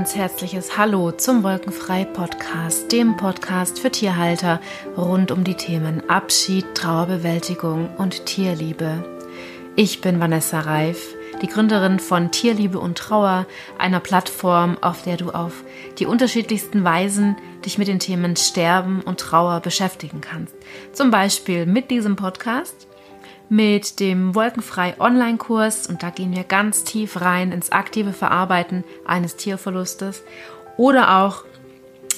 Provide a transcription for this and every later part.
ganz herzliches Hallo zum Wolkenfrei Podcast, dem Podcast für Tierhalter rund um die Themen Abschied, Trauerbewältigung und Tierliebe. Ich bin Vanessa Reif, die Gründerin von Tierliebe und Trauer, einer Plattform, auf der du auf die unterschiedlichsten Weisen dich mit den Themen Sterben und Trauer beschäftigen kannst. Zum Beispiel mit diesem Podcast mit dem Wolkenfrei Online-Kurs. Und da gehen wir ganz tief rein ins aktive Verarbeiten eines Tierverlustes oder auch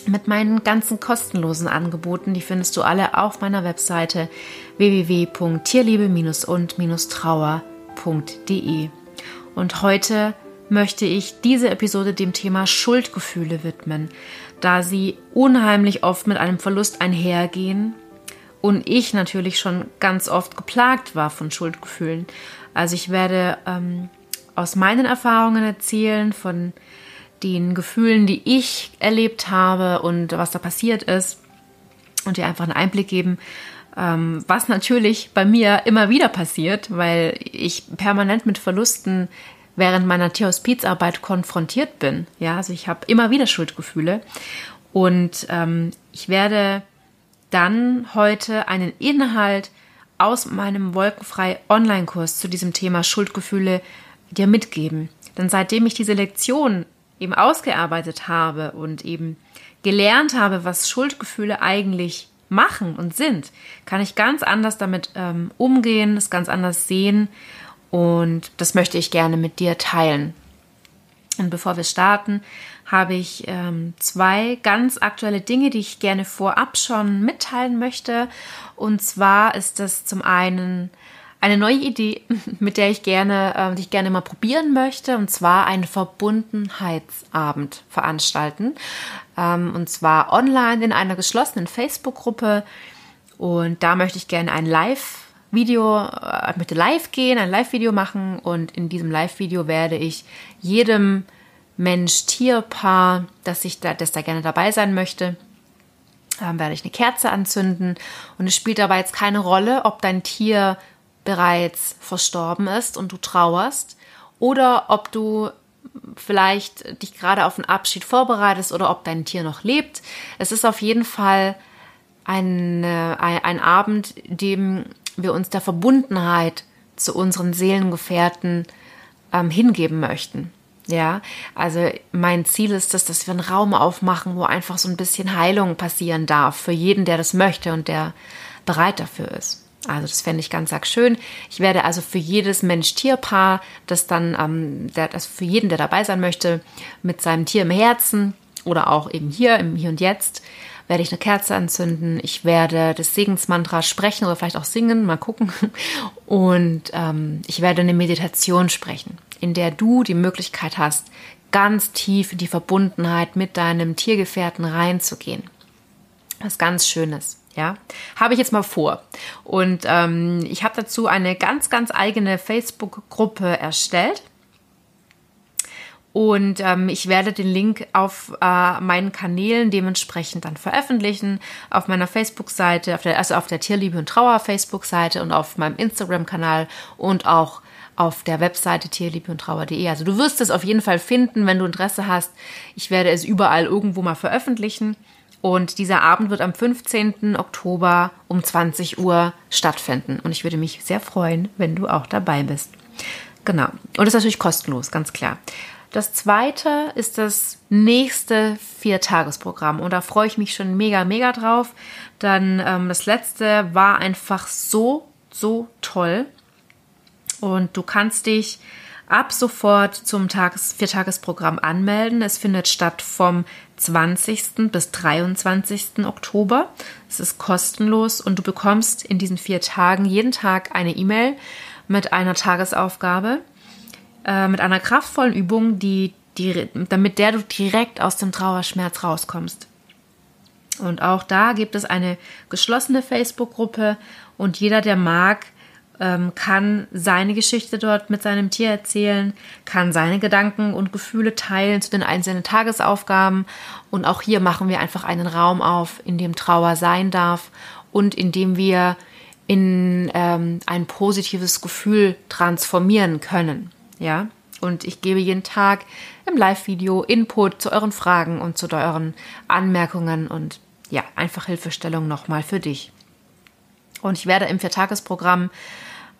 mit meinen ganzen kostenlosen Angeboten, die findest du alle auf meiner Webseite www.tierliebe- und-trauer.de. Und heute möchte ich diese Episode dem Thema Schuldgefühle widmen, da sie unheimlich oft mit einem Verlust einhergehen und ich natürlich schon ganz oft geplagt war von Schuldgefühlen. Also ich werde ähm, aus meinen Erfahrungen erzählen, von den Gefühlen, die ich erlebt habe und was da passiert ist und dir einfach einen Einblick geben, ähm, was natürlich bei mir immer wieder passiert, weil ich permanent mit Verlusten während meiner Tierhospizarbeit konfrontiert bin. Ja, also ich habe immer wieder Schuldgefühle und ähm, ich werde dann heute einen Inhalt aus meinem Wolkenfrei Online-Kurs zu diesem Thema Schuldgefühle dir mitgeben. Denn seitdem ich diese Lektion eben ausgearbeitet habe und eben gelernt habe, was Schuldgefühle eigentlich machen und sind, kann ich ganz anders damit ähm, umgehen, es ganz anders sehen und das möchte ich gerne mit dir teilen. Und bevor wir starten, habe ich ähm, zwei ganz aktuelle Dinge, die ich gerne vorab schon mitteilen möchte. Und zwar ist das zum einen eine neue Idee, mit der ich gerne, äh, die ich gerne mal probieren möchte, und zwar einen Verbundenheitsabend veranstalten. Ähm, und zwar online in einer geschlossenen Facebook-Gruppe. Und da möchte ich gerne ein Live Video, äh, live gehen, ein Live-Video machen und in diesem Live-Video werde ich jedem Mensch-Tier-Paar, das, ich da, das da gerne dabei sein möchte, ähm, werde ich eine Kerze anzünden. Und es spielt dabei jetzt keine Rolle, ob dein Tier bereits verstorben ist und du trauerst oder ob du vielleicht dich gerade auf einen Abschied vorbereitest oder ob dein Tier noch lebt. Es ist auf jeden Fall ein, ein, ein Abend, dem wir uns der Verbundenheit zu unseren Seelengefährten ähm, hingeben möchten. Ja, also mein Ziel ist es, dass wir einen Raum aufmachen, wo einfach so ein bisschen Heilung passieren darf für jeden, der das möchte und der bereit dafür ist. Also das fände ich ganz arg schön. Ich werde also für jedes Mensch-Tier-Paar, das dann, ähm, der, das für jeden, der dabei sein möchte, mit seinem Tier im Herzen oder auch eben hier im Hier und Jetzt, werde ich eine Kerze anzünden. Ich werde das Segensmantra sprechen oder vielleicht auch singen, mal gucken. Und ähm, ich werde eine Meditation sprechen in der du die Möglichkeit hast, ganz tief in die Verbundenheit mit deinem Tiergefährten reinzugehen. Was ganz Schönes. Ja, habe ich jetzt mal vor. Und ähm, ich habe dazu eine ganz, ganz eigene Facebook-Gruppe erstellt. Und ähm, ich werde den Link auf äh, meinen Kanälen dementsprechend dann veröffentlichen. Auf meiner Facebook-Seite, also auf der Tierliebe und Trauer Facebook-Seite und auf meinem Instagram-Kanal und auch auf der Webseite tierliebe und trauer.de. Also du wirst es auf jeden Fall finden, wenn du Interesse hast. Ich werde es überall irgendwo mal veröffentlichen. Und dieser Abend wird am 15. Oktober um 20 Uhr stattfinden. Und ich würde mich sehr freuen, wenn du auch dabei bist. Genau. Und das ist natürlich kostenlos, ganz klar. Das zweite ist das nächste Viertagesprogramm. Und da freue ich mich schon mega, mega drauf. Dann ähm, das letzte war einfach so, so toll. Und du kannst dich ab sofort zum Tages Viertagesprogramm anmelden. Es findet statt vom 20. bis 23. Oktober. Es ist kostenlos und du bekommst in diesen vier Tagen jeden Tag eine E-Mail mit einer Tagesaufgabe, äh, mit einer kraftvollen Übung, die, die, damit der du direkt aus dem Trauerschmerz rauskommst. Und auch da gibt es eine geschlossene Facebook-Gruppe und jeder, der mag, ähm, kann seine Geschichte dort mit seinem Tier erzählen, kann seine Gedanken und Gefühle teilen zu den einzelnen Tagesaufgaben. Und auch hier machen wir einfach einen Raum auf, in dem Trauer sein darf und in dem wir in ähm, ein positives Gefühl transformieren können. Ja, Und ich gebe jeden Tag im Live-Video Input zu euren Fragen und zu euren Anmerkungen und ja, einfach Hilfestellung nochmal für dich. Und ich werde im Viertagesprogramm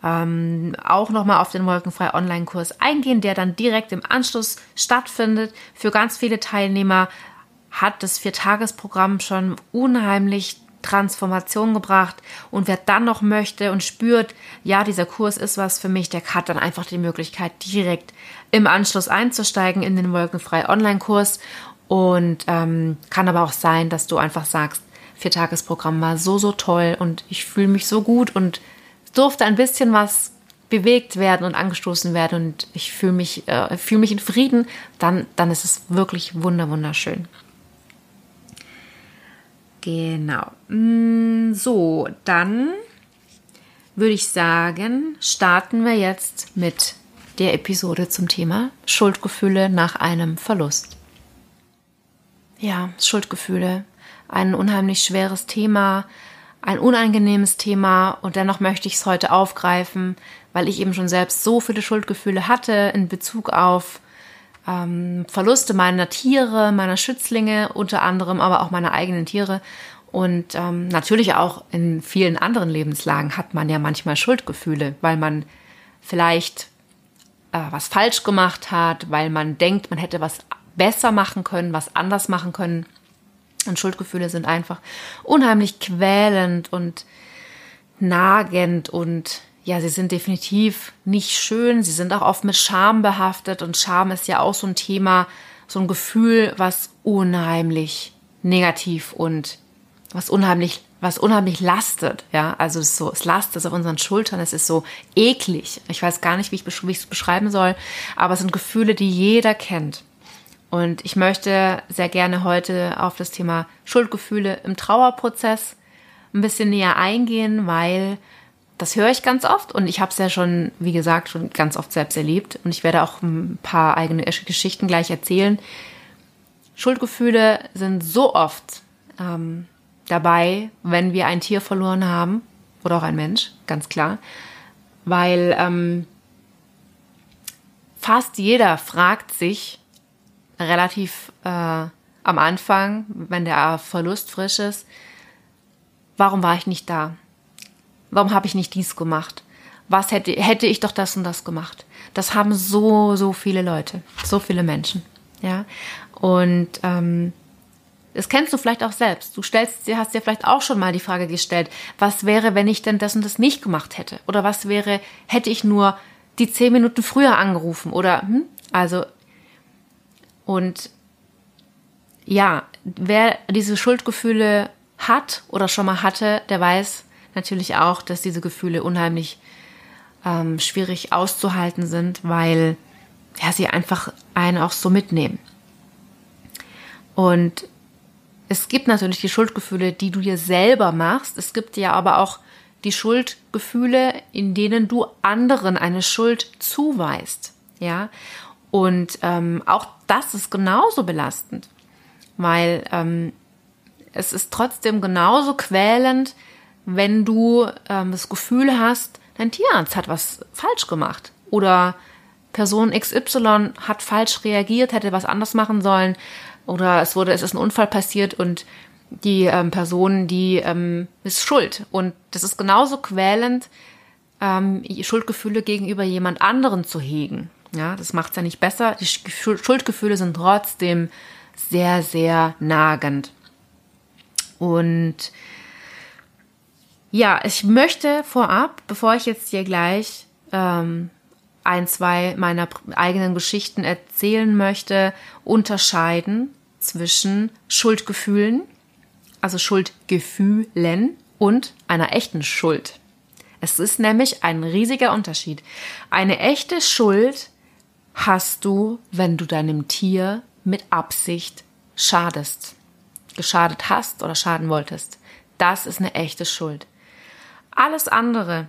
ähm, auch nochmal auf den Wolkenfrei Online-Kurs eingehen, der dann direkt im Anschluss stattfindet. Für ganz viele Teilnehmer hat das Viertagesprogramm schon unheimlich Transformation gebracht. Und wer dann noch möchte und spürt, ja, dieser Kurs ist was für mich, der hat dann einfach die Möglichkeit, direkt im Anschluss einzusteigen in den Wolkenfrei Online-Kurs. Und ähm, kann aber auch sein, dass du einfach sagst, Viertagesprogramm war so, so toll und ich fühle mich so gut und durfte ein bisschen was bewegt werden und angestoßen werden und ich fühle mich, äh, fühle mich in Frieden, dann, dann ist es wirklich wunder, wunderschön. Genau. Mm, so, dann würde ich sagen, starten wir jetzt mit der Episode zum Thema Schuldgefühle nach einem Verlust. Ja, Schuldgefühle, ein unheimlich schweres Thema, ein unangenehmes Thema und dennoch möchte ich es heute aufgreifen, weil ich eben schon selbst so viele Schuldgefühle hatte in Bezug auf ähm, Verluste meiner Tiere, meiner Schützlinge, unter anderem aber auch meiner eigenen Tiere. Und ähm, natürlich auch in vielen anderen Lebenslagen hat man ja manchmal Schuldgefühle, weil man vielleicht äh, was falsch gemacht hat, weil man denkt, man hätte was besser machen können, was anders machen können. Und Schuldgefühle sind einfach unheimlich quälend und nagend und ja, sie sind definitiv nicht schön. Sie sind auch oft mit Scham behaftet und Scham ist ja auch so ein Thema, so ein Gefühl, was unheimlich negativ und was unheimlich, was unheimlich lastet. Ja, also es ist so, es lastet auf unseren Schultern. Es ist so eklig. Ich weiß gar nicht, wie ich es beschreiben soll, aber es sind Gefühle, die jeder kennt. Und ich möchte sehr gerne heute auf das Thema Schuldgefühle im Trauerprozess ein bisschen näher eingehen, weil das höre ich ganz oft und ich habe es ja schon, wie gesagt, schon ganz oft selbst erlebt und ich werde auch ein paar eigene Geschichten gleich erzählen. Schuldgefühle sind so oft ähm, dabei, wenn wir ein Tier verloren haben oder auch ein Mensch, ganz klar, weil ähm, fast jeder fragt sich relativ äh, am Anfang, wenn der Verlust frisch ist, warum war ich nicht da? Warum habe ich nicht dies gemacht? Was hätte, hätte ich doch das und das gemacht? Das haben so, so viele Leute, so viele Menschen. Ja. Und ähm, das kennst du vielleicht auch selbst. Du stellst, hast dir vielleicht auch schon mal die Frage gestellt, was wäre, wenn ich denn das und das nicht gemacht hätte? Oder was wäre, hätte ich nur die zehn Minuten früher angerufen? Oder, hm? Also, und ja, wer diese Schuldgefühle hat oder schon mal hatte, der weiß, natürlich auch, dass diese Gefühle unheimlich ähm, schwierig auszuhalten sind, weil ja, sie einfach einen auch so mitnehmen. Und es gibt natürlich die Schuldgefühle, die du dir selber machst. Es gibt ja aber auch die Schuldgefühle, in denen du anderen eine Schuld zuweist. Ja, und ähm, auch das ist genauso belastend, weil ähm, es ist trotzdem genauso quälend, wenn du ähm, das Gefühl hast, dein Tierarzt hat was falsch gemacht oder Person XY hat falsch reagiert, hätte was anders machen sollen oder es wurde, es ist ein Unfall passiert und die ähm, Person, die ähm, ist schuld und das ist genauso quälend, ähm, Schuldgefühle gegenüber jemand anderen zu hegen. Ja, das es ja nicht besser. Die Schuldgefühle sind trotzdem sehr, sehr nagend. Und ja, ich möchte vorab, bevor ich jetzt hier gleich ähm, ein, zwei meiner eigenen Geschichten erzählen möchte, unterscheiden zwischen Schuldgefühlen, also Schuldgefühlen und einer echten Schuld. Es ist nämlich ein riesiger Unterschied. Eine echte Schuld hast du, wenn du deinem Tier mit Absicht schadest, geschadet hast oder schaden wolltest. Das ist eine echte Schuld. Alles andere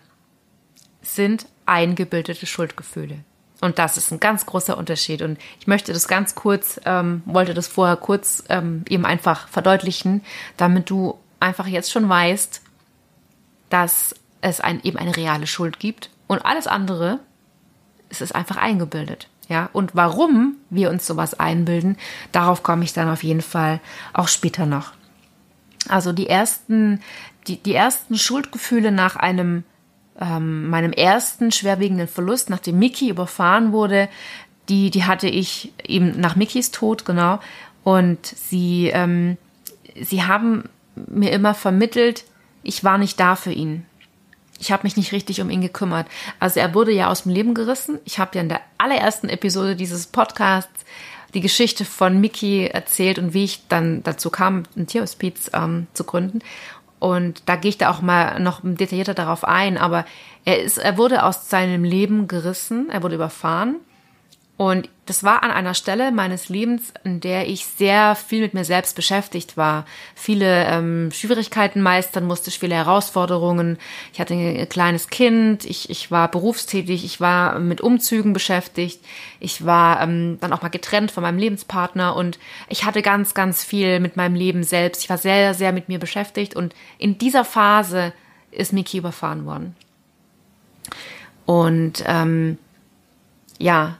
sind eingebildete Schuldgefühle. Und das ist ein ganz großer Unterschied. Und ich möchte das ganz kurz, ähm, wollte das vorher kurz ähm, eben einfach verdeutlichen, damit du einfach jetzt schon weißt, dass es ein, eben eine reale Schuld gibt. Und alles andere es ist einfach eingebildet. Ja, und warum wir uns sowas einbilden, darauf komme ich dann auf jeden Fall auch später noch. Also die ersten, die, die ersten Schuldgefühle nach einem ähm, meinem ersten schwerwiegenden Verlust, nachdem Mickey überfahren wurde, die, die hatte ich eben nach Mickys Tod, genau. Und sie, ähm, sie haben mir immer vermittelt, ich war nicht da für ihn. Ich habe mich nicht richtig um ihn gekümmert. Also er wurde ja aus dem Leben gerissen. Ich habe ja in der allerersten Episode dieses Podcasts die Geschichte von Mickey erzählt und wie ich dann dazu kam, ein Tierhospiz ähm, zu gründen. Und da gehe ich da auch mal noch detaillierter darauf ein. Aber er ist, er wurde aus seinem Leben gerissen, er wurde überfahren und das war an einer Stelle meines Lebens, in der ich sehr viel mit mir selbst beschäftigt war, viele ähm, Schwierigkeiten meistern musste, viele Herausforderungen. Ich hatte ein kleines Kind, ich, ich war berufstätig, ich war mit Umzügen beschäftigt, ich war ähm, dann auch mal getrennt von meinem Lebenspartner und ich hatte ganz, ganz viel mit meinem Leben selbst. Ich war sehr, sehr mit mir beschäftigt und in dieser Phase ist Miki überfahren worden. Und ähm, ja,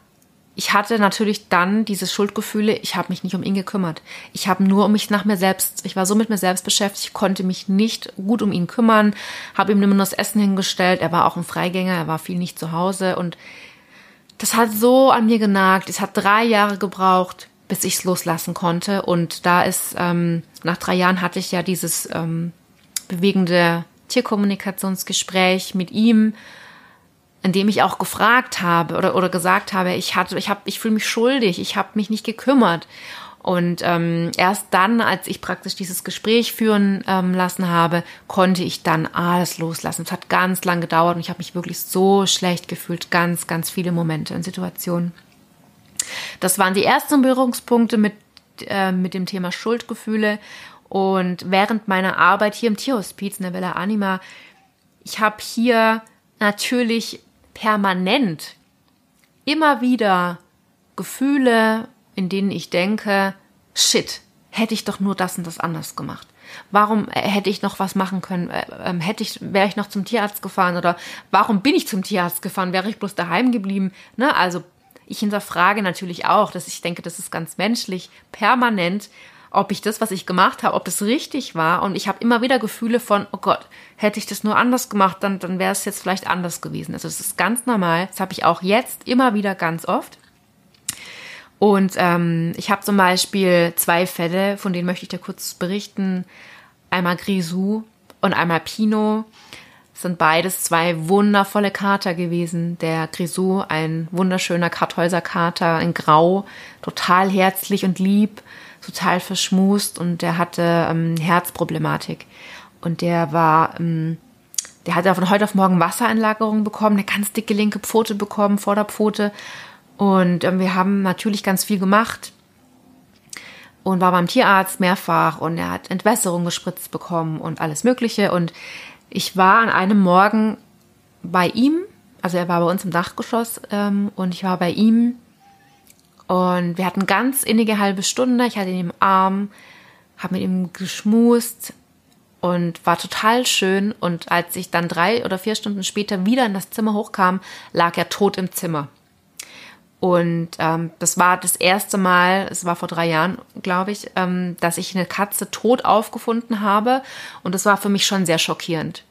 ich hatte natürlich dann diese Schuldgefühle, ich habe mich nicht um ihn gekümmert. Ich habe nur um mich nach mir selbst, ich war so mit mir selbst beschäftigt, konnte mich nicht gut um ihn kümmern, habe ihm nur das Essen hingestellt, er war auch ein Freigänger, er war viel nicht zu Hause und das hat so an mir genagt. Es hat drei Jahre gebraucht, bis ich es loslassen konnte und da ist, ähm, nach drei Jahren hatte ich ja dieses ähm, bewegende Tierkommunikationsgespräch mit ihm in dem ich auch gefragt habe oder, oder gesagt habe, ich hatte, ich habe, ich fühle mich schuldig, ich habe mich nicht gekümmert. Und ähm, erst dann, als ich praktisch dieses Gespräch führen ähm, lassen habe, konnte ich dann alles loslassen. Es hat ganz lang gedauert und ich habe mich wirklich so schlecht gefühlt, ganz, ganz viele Momente und Situationen. Das waren die ersten Berührungspunkte mit, äh, mit dem Thema Schuldgefühle. Und während meiner Arbeit hier im Tierhospiz in der Villa Anima, ich habe hier natürlich permanent immer wieder Gefühle, in denen ich denke, shit, hätte ich doch nur das und das anders gemacht. Warum äh, hätte ich noch was machen können? Äh, ähm, hätte ich, wäre ich noch zum Tierarzt gefahren oder warum bin ich zum Tierarzt gefahren? Wäre ich bloß daheim geblieben? Ne? Also ich hinterfrage natürlich auch, dass ich denke, das ist ganz menschlich, permanent ob ich das, was ich gemacht habe, ob das richtig war. Und ich habe immer wieder Gefühle von, oh Gott, hätte ich das nur anders gemacht, dann, dann wäre es jetzt vielleicht anders gewesen. Also das ist ganz normal. Das habe ich auch jetzt immer wieder ganz oft. Und ähm, ich habe zum Beispiel zwei Fälle, von denen möchte ich dir kurz berichten. Einmal Grisou und einmal Pino. Das sind beides zwei wundervolle Kater gewesen. Der Grisou, ein wunderschöner Karthäuser Kater in Grau, total herzlich und lieb total verschmust und der hatte ähm, Herzproblematik. Und der war, ähm, der hatte von heute auf morgen Wassereinlagerung bekommen, eine ganz dicke linke Pfote bekommen, Vorderpfote. Und ähm, wir haben natürlich ganz viel gemacht und war beim Tierarzt mehrfach und er hat Entwässerung gespritzt bekommen und alles Mögliche. Und ich war an einem Morgen bei ihm, also er war bei uns im Dachgeschoss ähm, und ich war bei ihm und wir hatten ganz innige halbe Stunde. Ich hatte ihn im Arm, habe mit ihm geschmust und war total schön. Und als ich dann drei oder vier Stunden später wieder in das Zimmer hochkam, lag er tot im Zimmer. Und ähm, das war das erste Mal, es war vor drei Jahren, glaube ich, ähm, dass ich eine Katze tot aufgefunden habe. Und das war für mich schon sehr schockierend.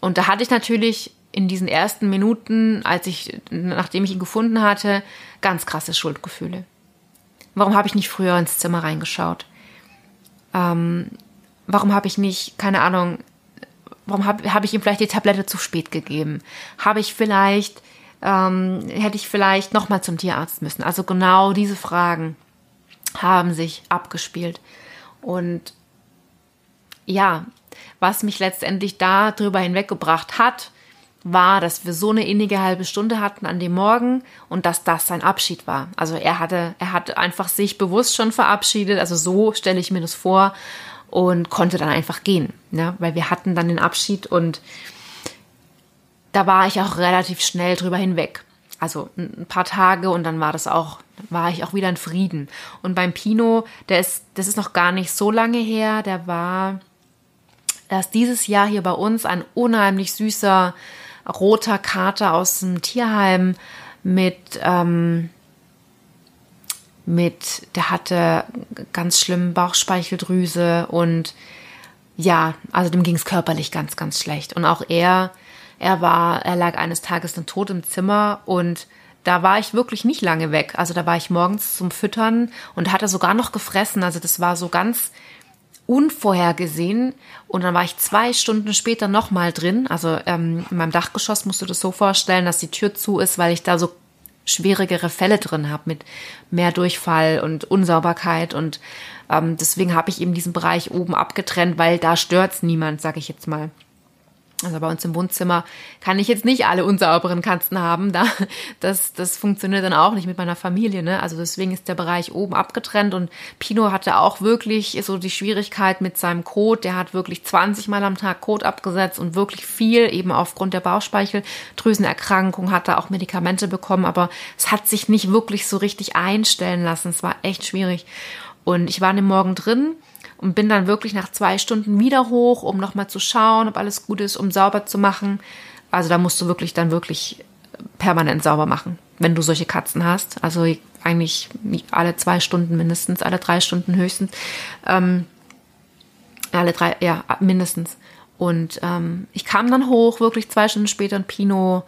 Und da hatte ich natürlich in diesen ersten Minuten, als ich, nachdem ich ihn gefunden hatte, ganz krasse Schuldgefühle. Warum habe ich nicht früher ins Zimmer reingeschaut? Ähm, warum habe ich nicht, keine Ahnung, warum habe hab ich ihm vielleicht die Tablette zu spät gegeben? Habe ich vielleicht, ähm, hätte ich vielleicht nochmal zum Tierarzt müssen? Also genau diese Fragen haben sich abgespielt. Und ja, was mich letztendlich darüber hinweggebracht hat, war, dass wir so eine innige halbe Stunde hatten an dem Morgen und dass das sein Abschied war. Also er hatte, er hat einfach sich bewusst schon verabschiedet, also so stelle ich mir das vor und konnte dann einfach gehen, ja, weil wir hatten dann den Abschied und da war ich auch relativ schnell drüber hinweg. Also ein paar Tage und dann war das auch, war ich auch wieder in Frieden. Und beim Pino, der ist, das ist noch gar nicht so lange her, der war erst dieses Jahr hier bei uns ein unheimlich süßer, roter Kater aus dem Tierheim mit, ähm, mit, der hatte ganz schlimm Bauchspeicheldrüse und ja, also dem ging es körperlich ganz, ganz schlecht. Und auch er, er war, er lag eines Tages dann tot im Zimmer und da war ich wirklich nicht lange weg. Also da war ich morgens zum Füttern und hatte sogar noch gefressen. Also das war so ganz unvorhergesehen. Und dann war ich zwei Stunden später nochmal drin. Also ähm, in meinem Dachgeschoss musst du das so vorstellen, dass die Tür zu ist, weil ich da so schwierigere Fälle drin habe mit mehr Durchfall und Unsauberkeit. Und ähm, deswegen habe ich eben diesen Bereich oben abgetrennt, weil da stört's niemand, sage ich jetzt mal. Also bei uns im Wohnzimmer kann ich jetzt nicht alle unsauberen Katzen haben. Da, das, das funktioniert dann auch nicht mit meiner Familie. Ne? Also deswegen ist der Bereich oben abgetrennt und Pino hatte auch wirklich so die Schwierigkeit mit seinem Kot. Der hat wirklich 20 Mal am Tag Kot abgesetzt und wirklich viel, eben aufgrund der Bauchspeicheldrüsenerkrankung, hat er auch Medikamente bekommen, aber es hat sich nicht wirklich so richtig einstellen lassen. Es war echt schwierig. Und ich war an dem Morgen drin und bin dann wirklich nach zwei Stunden wieder hoch, um nochmal zu schauen, ob alles gut ist, um sauber zu machen. Also da musst du wirklich dann wirklich permanent sauber machen, wenn du solche Katzen hast. Also eigentlich alle zwei Stunden mindestens, alle drei Stunden höchstens. Ähm, alle drei, ja, mindestens. Und ähm, ich kam dann hoch, wirklich zwei Stunden später, und Pino,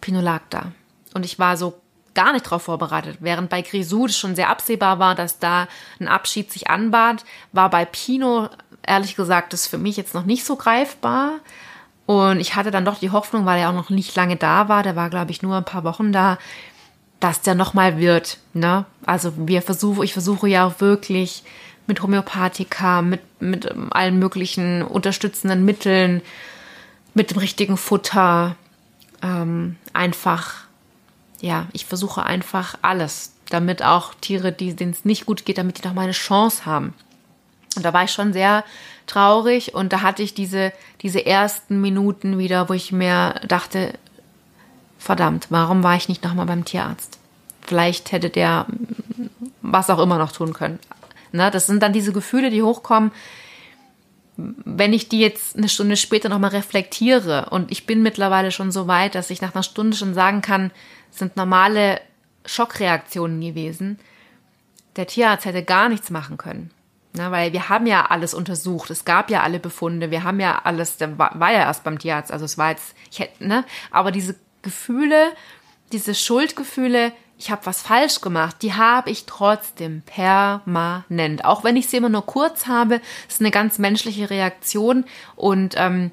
Pino lag da. Und ich war so gar nicht darauf vorbereitet. Während bei Grisou schon sehr absehbar war, dass da ein Abschied sich anbahnt, war bei Pino, ehrlich gesagt, das für mich jetzt noch nicht so greifbar. Und ich hatte dann doch die Hoffnung, weil er auch noch nicht lange da war, der war, glaube ich, nur ein paar Wochen da, dass der nochmal wird. Ne? Also wir versuchen, ich versuche ja auch wirklich mit Homöopathika, mit, mit allen möglichen unterstützenden Mitteln, mit dem richtigen Futter, ähm, einfach ja, ich versuche einfach alles, damit auch Tiere, denen es nicht gut geht, damit die noch mal eine Chance haben. Und da war ich schon sehr traurig und da hatte ich diese, diese ersten Minuten wieder, wo ich mir dachte, verdammt, warum war ich nicht noch mal beim Tierarzt? Vielleicht hätte der was auch immer noch tun können. Ne, das sind dann diese Gefühle, die hochkommen, wenn ich die jetzt eine Stunde später nochmal reflektiere und ich bin mittlerweile schon so weit, dass ich nach einer Stunde schon sagen kann, sind normale Schockreaktionen gewesen. Der Tierarzt hätte gar nichts machen können. Na, weil wir haben ja alles untersucht, es gab ja alle Befunde, wir haben ja alles, der war, war ja erst beim Tierarzt, also es war jetzt, ich hätte, ne, aber diese Gefühle, diese Schuldgefühle, ich habe was falsch gemacht, die habe ich trotzdem permanent. Auch wenn ich sie immer nur kurz habe, ist eine ganz menschliche Reaktion. Und ähm,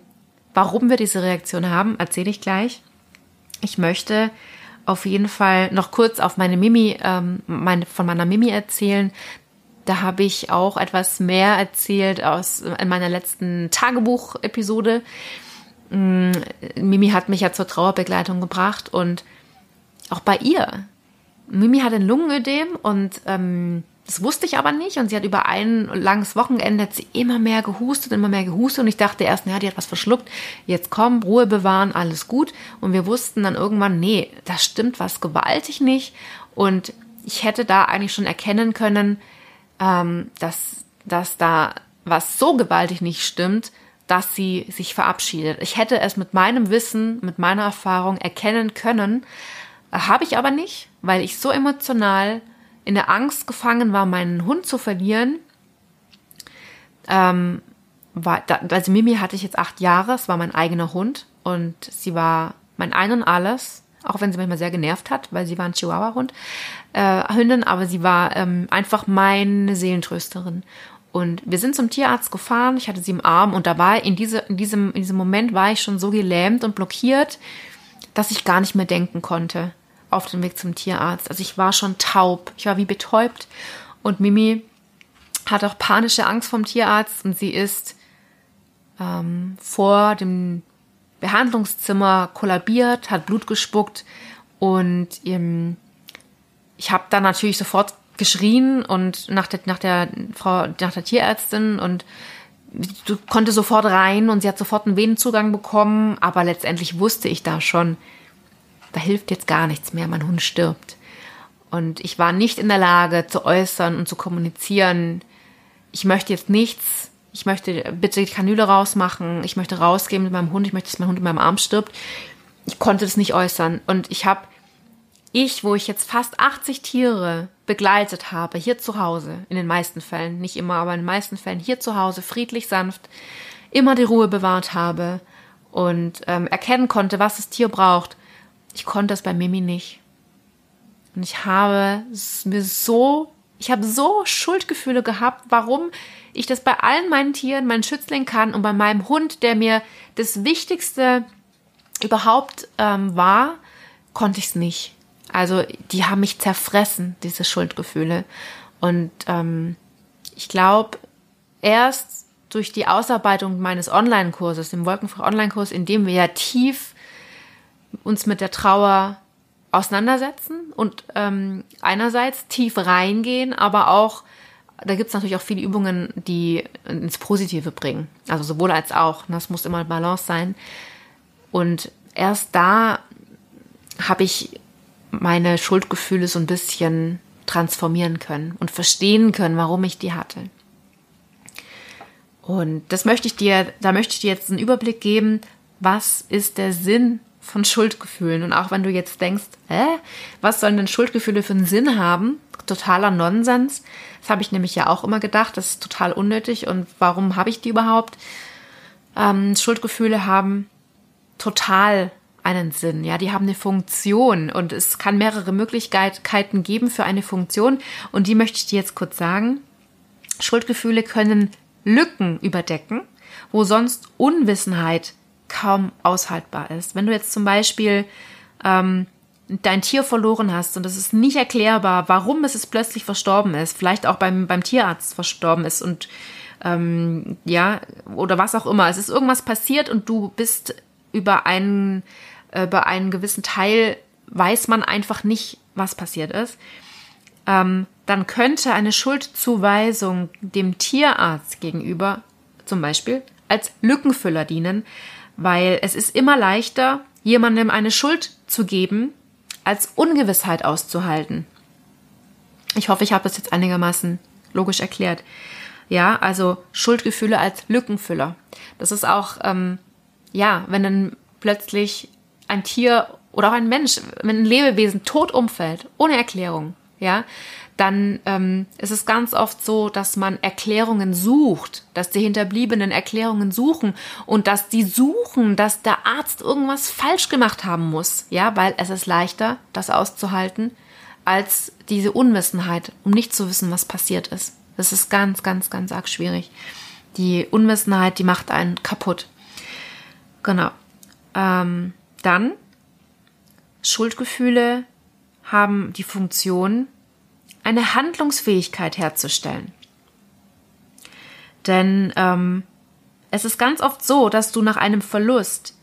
warum wir diese Reaktion haben, erzähle ich gleich. Ich möchte auf jeden Fall noch kurz auf meine Mimi, ähm, meine, von meiner Mimi erzählen. Da habe ich auch etwas mehr erzählt aus in meiner letzten Tagebuch-Episode. Mm, Mimi hat mich ja zur Trauerbegleitung gebracht und auch bei ihr Mimi hat ein Lungenödem und ähm, das wusste ich aber nicht. Und sie hat über ein langes Wochenende hat sie immer mehr gehustet, immer mehr gehustet. Und ich dachte erst, naja, die hat was verschluckt. Jetzt komm, Ruhe bewahren, alles gut. Und wir wussten dann irgendwann, nee, das stimmt was gewaltig nicht. Und ich hätte da eigentlich schon erkennen können, ähm, dass, dass da was so gewaltig nicht stimmt, dass sie sich verabschiedet. Ich hätte es mit meinem Wissen, mit meiner Erfahrung erkennen können, habe ich aber nicht, weil ich so emotional in der Angst gefangen war, meinen Hund zu verlieren. Ähm, war, also Mimi hatte ich jetzt acht Jahre, es war mein eigener Hund und sie war mein Ein und Alles, auch wenn sie manchmal sehr genervt hat, weil sie war ein Chihuahua-Hund, äh, Hündin, aber sie war ähm, einfach meine Seelentrösterin. Und wir sind zum Tierarzt gefahren, ich hatte sie im Arm und da war in, diese, in, diesem, in diesem Moment war ich schon so gelähmt und blockiert, dass ich gar nicht mehr denken konnte auf dem Weg zum Tierarzt. Also ich war schon taub, ich war wie betäubt und Mimi hat auch panische Angst vom Tierarzt und sie ist ähm, vor dem Behandlungszimmer kollabiert, hat Blut gespuckt und ähm, ich habe dann natürlich sofort geschrien und nach der, nach der Frau, nach der Tierärztin und konnte sofort rein und sie hat sofort einen Venenzugang bekommen, aber letztendlich wusste ich da schon, da hilft jetzt gar nichts mehr, mein Hund stirbt. Und ich war nicht in der Lage zu äußern und zu kommunizieren, ich möchte jetzt nichts, ich möchte bitte die Kanüle rausmachen, ich möchte rausgehen mit meinem Hund, ich möchte, dass mein Hund in meinem Arm stirbt. Ich konnte das nicht äußern. Und ich habe ich, wo ich jetzt fast 80 Tiere begleitet habe, hier zu Hause, in den meisten Fällen, nicht immer, aber in den meisten Fällen hier zu Hause, friedlich, sanft, immer die Ruhe bewahrt habe und ähm, erkennen konnte, was das Tier braucht, ich konnte es bei Mimi nicht. Und ich habe mir so, ich habe so Schuldgefühle gehabt, warum ich das bei allen meinen Tieren, meinen Schützling kann und bei meinem Hund, der mir das Wichtigste überhaupt ähm, war, konnte ich es nicht. Also die haben mich zerfressen, diese Schuldgefühle. Und ähm, ich glaube, erst durch die Ausarbeitung meines Online-Kurses, dem Wolkenfrei Online-Kurs, in dem wir ja tief uns mit der Trauer auseinandersetzen und ähm, einerseits tief reingehen, aber auch, da gibt es natürlich auch viele Übungen, die ins Positive bringen. Also sowohl als auch. Das muss immer Balance sein. Und erst da habe ich meine Schuldgefühle so ein bisschen transformieren können und verstehen können, warum ich die hatte. Und das möchte ich dir, da möchte ich dir jetzt einen Überblick geben, was ist der Sinn von Schuldgefühlen? Und auch wenn du jetzt denkst, äh, was sollen denn Schuldgefühle für einen Sinn haben? Totaler Nonsens. Das habe ich nämlich ja auch immer gedacht, das ist total unnötig. Und warum habe ich die überhaupt? Ähm, Schuldgefühle haben total einen Sinn. Ja, die haben eine Funktion und es kann mehrere Möglichkeiten geben für eine Funktion. Und die möchte ich dir jetzt kurz sagen. Schuldgefühle können Lücken überdecken, wo sonst Unwissenheit kaum aushaltbar ist. Wenn du jetzt zum Beispiel ähm, dein Tier verloren hast und es ist nicht erklärbar, warum es jetzt plötzlich verstorben ist, vielleicht auch beim, beim Tierarzt verstorben ist und ähm, ja, oder was auch immer. Es ist irgendwas passiert und du bist über einen äh, bei einem gewissen Teil weiß man einfach nicht, was passiert ist, ähm, dann könnte eine Schuldzuweisung dem Tierarzt gegenüber zum Beispiel als Lückenfüller dienen, weil es ist immer leichter, jemandem eine Schuld zu geben, als Ungewissheit auszuhalten. Ich hoffe, ich habe das jetzt einigermaßen logisch erklärt. Ja, also Schuldgefühle als Lückenfüller. Das ist auch, ähm, ja, wenn dann plötzlich ein Tier oder auch ein Mensch, wenn ein Lebewesen tot umfällt, ohne Erklärung, ja, dann ähm, ist es ganz oft so, dass man Erklärungen sucht, dass die Hinterbliebenen Erklärungen suchen und dass die suchen, dass der Arzt irgendwas falsch gemacht haben muss, ja, weil es ist leichter, das auszuhalten, als diese Unwissenheit, um nicht zu wissen, was passiert ist. Das ist ganz, ganz, ganz arg schwierig. Die Unwissenheit, die macht einen kaputt. Genau. Ähm, dann, Schuldgefühle haben die Funktion, eine Handlungsfähigkeit herzustellen. Denn ähm, es ist ganz oft so, dass du nach einem Verlust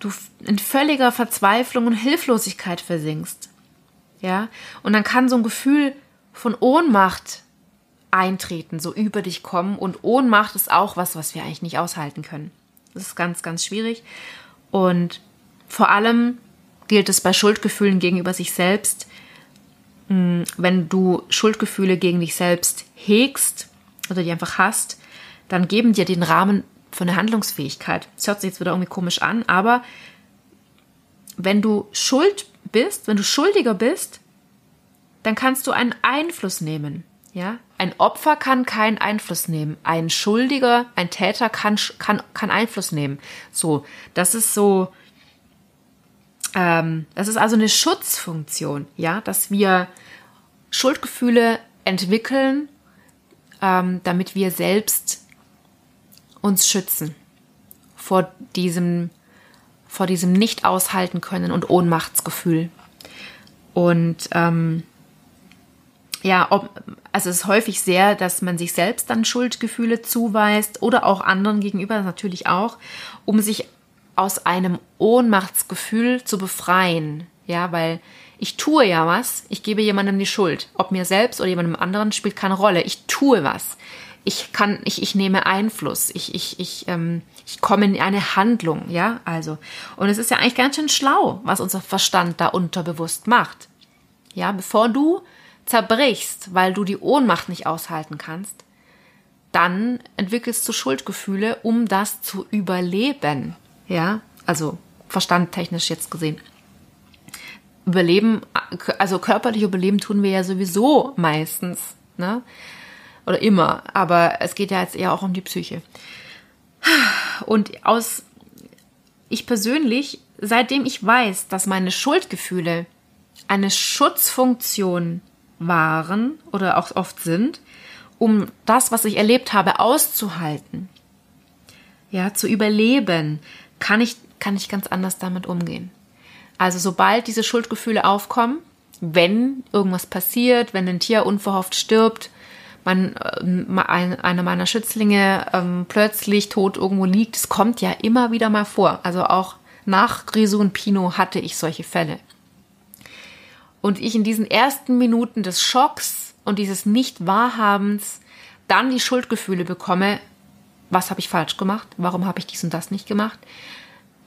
du in völliger Verzweiflung und Hilflosigkeit versinkst. Ja, und dann kann so ein Gefühl von Ohnmacht eintreten, so über dich kommen. Und Ohnmacht ist auch was, was wir eigentlich nicht aushalten können. Das ist ganz, ganz schwierig. Und vor allem gilt es bei Schuldgefühlen gegenüber sich selbst, wenn du Schuldgefühle gegen dich selbst hegst oder die einfach hast, dann geben dir den Rahmen für eine Handlungsfähigkeit. Das hört sich jetzt wieder irgendwie komisch an, aber wenn du schuld bist, wenn du schuldiger bist, dann kannst du einen Einfluss nehmen. Ja, ein Opfer kann keinen Einfluss nehmen. Ein Schuldiger, ein Täter kann, kann, kann Einfluss nehmen. So, das ist so, ähm, das ist also eine Schutzfunktion, ja, dass wir Schuldgefühle entwickeln, ähm, damit wir selbst uns schützen vor diesem, vor diesem nicht aushalten können und Ohnmachtsgefühl. Und ähm, ja, ob, also es ist häufig sehr, dass man sich selbst dann Schuldgefühle zuweist oder auch anderen gegenüber natürlich auch, um sich aus einem Ohnmachtsgefühl zu befreien. Ja, weil ich tue ja was, ich gebe jemandem die Schuld. Ob mir selbst oder jemandem anderen spielt keine Rolle. Ich tue was. Ich kann, ich, ich nehme Einfluss. Ich, ich, ich, ähm, ich komme in eine Handlung, ja, also. Und es ist ja eigentlich ganz schön schlau, was unser Verstand da unterbewusst macht. Ja, bevor du zerbrichst, weil du die Ohnmacht nicht aushalten kannst, dann entwickelst du Schuldgefühle, um das zu überleben. Ja, also verstandtechnisch jetzt gesehen. überleben, also körperlich überleben tun wir ja sowieso meistens, ne? Oder immer. Aber es geht ja jetzt eher auch um die Psyche. Und aus, ich persönlich, seitdem ich weiß, dass meine Schuldgefühle eine Schutzfunktion waren oder auch oft sind, um das, was ich erlebt habe, auszuhalten, ja, zu überleben, kann ich, kann ich ganz anders damit umgehen. Also sobald diese Schuldgefühle aufkommen, wenn irgendwas passiert, wenn ein Tier unverhofft stirbt, man, äh, ein, einer meiner Schützlinge ähm, plötzlich tot irgendwo liegt, es kommt ja immer wieder mal vor. Also auch nach Grisou und Pino hatte ich solche Fälle. Und ich in diesen ersten Minuten des Schocks und dieses Nicht-Wahrhabens dann die Schuldgefühle bekomme, was habe ich falsch gemacht, warum habe ich dies und das nicht gemacht,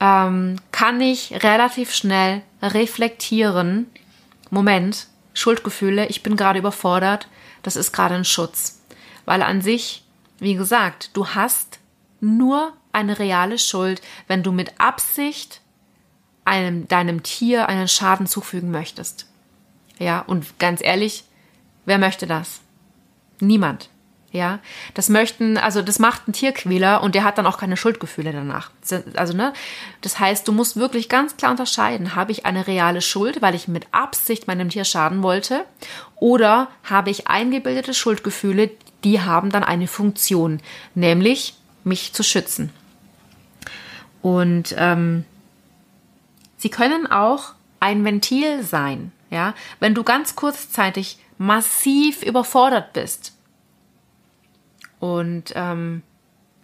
ähm, kann ich relativ schnell reflektieren, Moment, Schuldgefühle, ich bin gerade überfordert, das ist gerade ein Schutz. Weil an sich, wie gesagt, du hast nur eine reale Schuld, wenn du mit Absicht einem, deinem Tier einen Schaden zufügen möchtest. Ja, und ganz ehrlich, wer möchte das? Niemand. Ja, das möchten, also das macht ein Tierquäler und der hat dann auch keine Schuldgefühle danach. Also, ne, das heißt, du musst wirklich ganz klar unterscheiden, habe ich eine reale Schuld, weil ich mit Absicht meinem Tier schaden wollte, oder habe ich eingebildete Schuldgefühle, die haben dann eine Funktion, nämlich mich zu schützen. Und ähm, sie können auch ein Ventil sein, ja, wenn du ganz kurzzeitig massiv überfordert bist und ähm,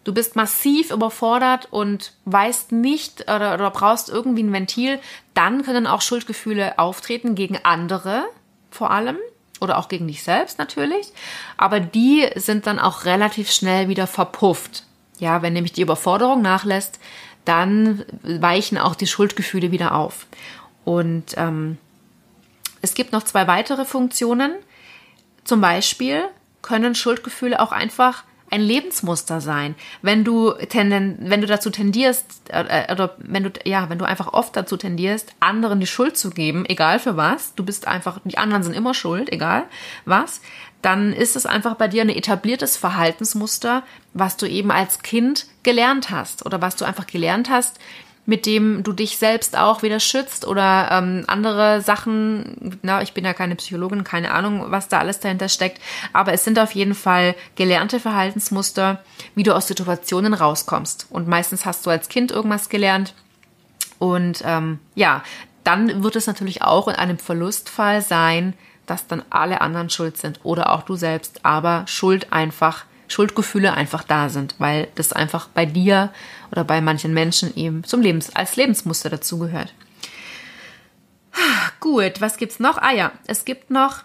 du bist massiv überfordert und weißt nicht oder, oder brauchst irgendwie ein Ventil, dann können auch Schuldgefühle auftreten gegen andere vor allem oder auch gegen dich selbst natürlich, aber die sind dann auch relativ schnell wieder verpufft. Ja, wenn nämlich die Überforderung nachlässt, dann weichen auch die Schuldgefühle wieder auf. Und ähm, es gibt noch zwei weitere Funktionen. Zum Beispiel können Schuldgefühle auch einfach ein Lebensmuster sein. Wenn du tenden, wenn du dazu tendierst äh, oder wenn du ja, wenn du einfach oft dazu tendierst, anderen die Schuld zu geben, egal für was, du bist einfach die anderen sind immer schuld, egal was, dann ist es einfach bei dir ein etabliertes Verhaltensmuster, was du eben als Kind gelernt hast oder was du einfach gelernt hast, mit dem du dich selbst auch wieder schützt oder ähm, andere Sachen. Na, ich bin ja keine Psychologin, keine Ahnung, was da alles dahinter steckt. Aber es sind auf jeden Fall gelernte Verhaltensmuster, wie du aus Situationen rauskommst. Und meistens hast du als Kind irgendwas gelernt. Und ähm, ja, dann wird es natürlich auch in einem Verlustfall sein, dass dann alle anderen schuld sind oder auch du selbst, aber Schuld einfach Schuldgefühle einfach da sind, weil das einfach bei dir oder bei manchen Menschen eben zum Lebens als Lebensmuster dazugehört. Gut, was gibt's noch? Ah ja, es gibt noch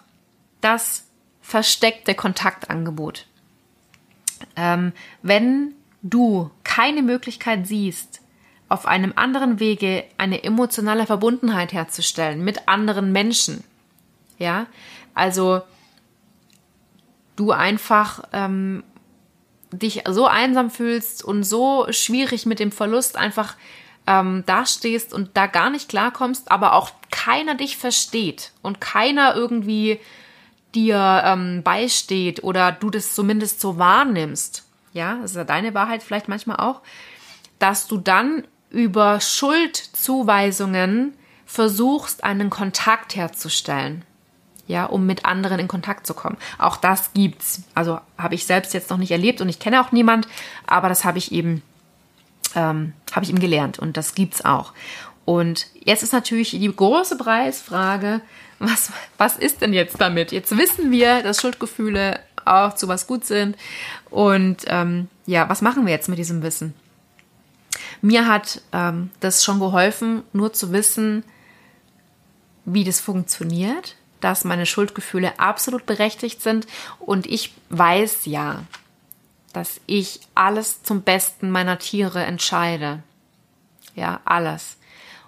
das versteckte Kontaktangebot. Ähm, wenn du keine Möglichkeit siehst, auf einem anderen Wege eine emotionale Verbundenheit herzustellen mit anderen Menschen, ja, also du einfach ähm, dich so einsam fühlst und so schwierig mit dem Verlust einfach ähm, dastehst und da gar nicht klarkommst, aber auch keiner dich versteht und keiner irgendwie dir ähm, beisteht oder du das zumindest so wahrnimmst, ja, das ist ja deine Wahrheit vielleicht manchmal auch, dass du dann über Schuldzuweisungen versuchst, einen Kontakt herzustellen ja, um mit anderen in Kontakt zu kommen. Auch das gibt's. Also habe ich selbst jetzt noch nicht erlebt und ich kenne auch niemand, aber das habe ich eben, ähm, habe ich eben gelernt und das gibt's auch. Und jetzt ist natürlich die große Preisfrage, was, was ist denn jetzt damit? Jetzt wissen wir, dass Schuldgefühle auch zu was gut sind. Und ähm, ja, was machen wir jetzt mit diesem Wissen? Mir hat ähm, das schon geholfen, nur zu wissen, wie das funktioniert, dass meine Schuldgefühle absolut berechtigt sind und ich weiß ja, dass ich alles zum Besten meiner Tiere entscheide. Ja, alles.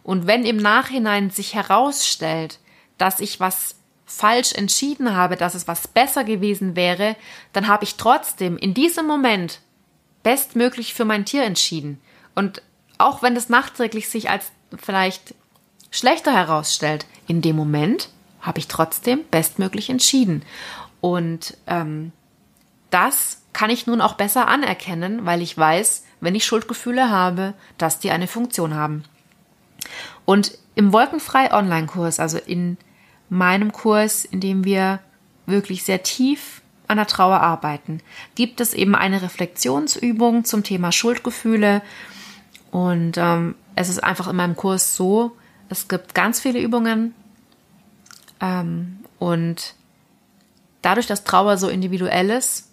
Und wenn im Nachhinein sich herausstellt, dass ich was falsch entschieden habe, dass es was besser gewesen wäre, dann habe ich trotzdem in diesem Moment bestmöglich für mein Tier entschieden. Und auch wenn es nachträglich sich als vielleicht schlechter herausstellt. In dem Moment habe ich trotzdem bestmöglich entschieden. Und ähm, das kann ich nun auch besser anerkennen, weil ich weiß, wenn ich Schuldgefühle habe, dass die eine Funktion haben. Und im Wolkenfrei Online-Kurs, also in meinem Kurs, in dem wir wirklich sehr tief an der Trauer arbeiten, gibt es eben eine Reflexionsübung zum Thema Schuldgefühle. Und ähm, es ist einfach in meinem Kurs so, es gibt ganz viele Übungen und dadurch, dass Trauer so individuell ist,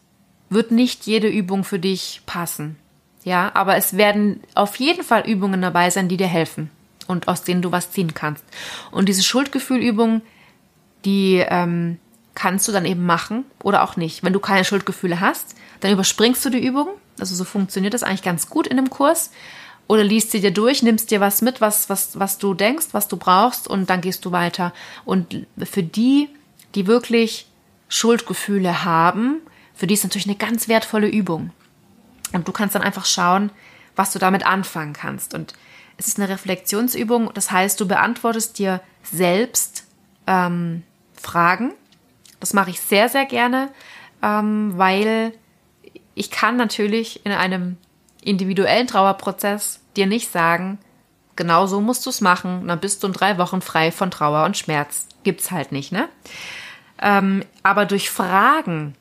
wird nicht jede Übung für dich passen. Ja, aber es werden auf jeden Fall Übungen dabei sein, die dir helfen und aus denen du was ziehen kannst. Und diese Schuldgefühlübung, die ähm, kannst du dann eben machen oder auch nicht. Wenn du keine Schuldgefühle hast, dann überspringst du die Übung. Also so funktioniert das eigentlich ganz gut in dem Kurs. Oder liest sie dir durch, nimmst dir was mit, was, was, was du denkst, was du brauchst und dann gehst du weiter. Und für die, die wirklich Schuldgefühle haben, für die ist natürlich eine ganz wertvolle Übung. Und du kannst dann einfach schauen, was du damit anfangen kannst. Und es ist eine Reflexionsübung, das heißt, du beantwortest dir selbst ähm, Fragen. Das mache ich sehr, sehr gerne, ähm, weil ich kann natürlich in einem individuellen Trauerprozess dir nicht sagen, genau so musst du es machen, dann bist du in drei Wochen frei von Trauer und Schmerz. Gibt's halt nicht, ne? Ähm, aber durch Fragen,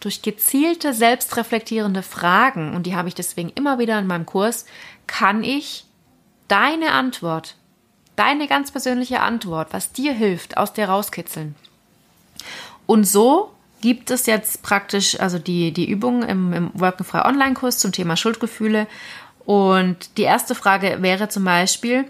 durch gezielte, selbstreflektierende Fragen, und die habe ich deswegen immer wieder in meinem Kurs, kann ich deine Antwort, deine ganz persönliche Antwort, was dir hilft, aus dir rauskitzeln. Und so gibt es jetzt praktisch also die, die Übung im, im Wolkenfrei Online-Kurs zum Thema Schuldgefühle. Und die erste Frage wäre zum Beispiel,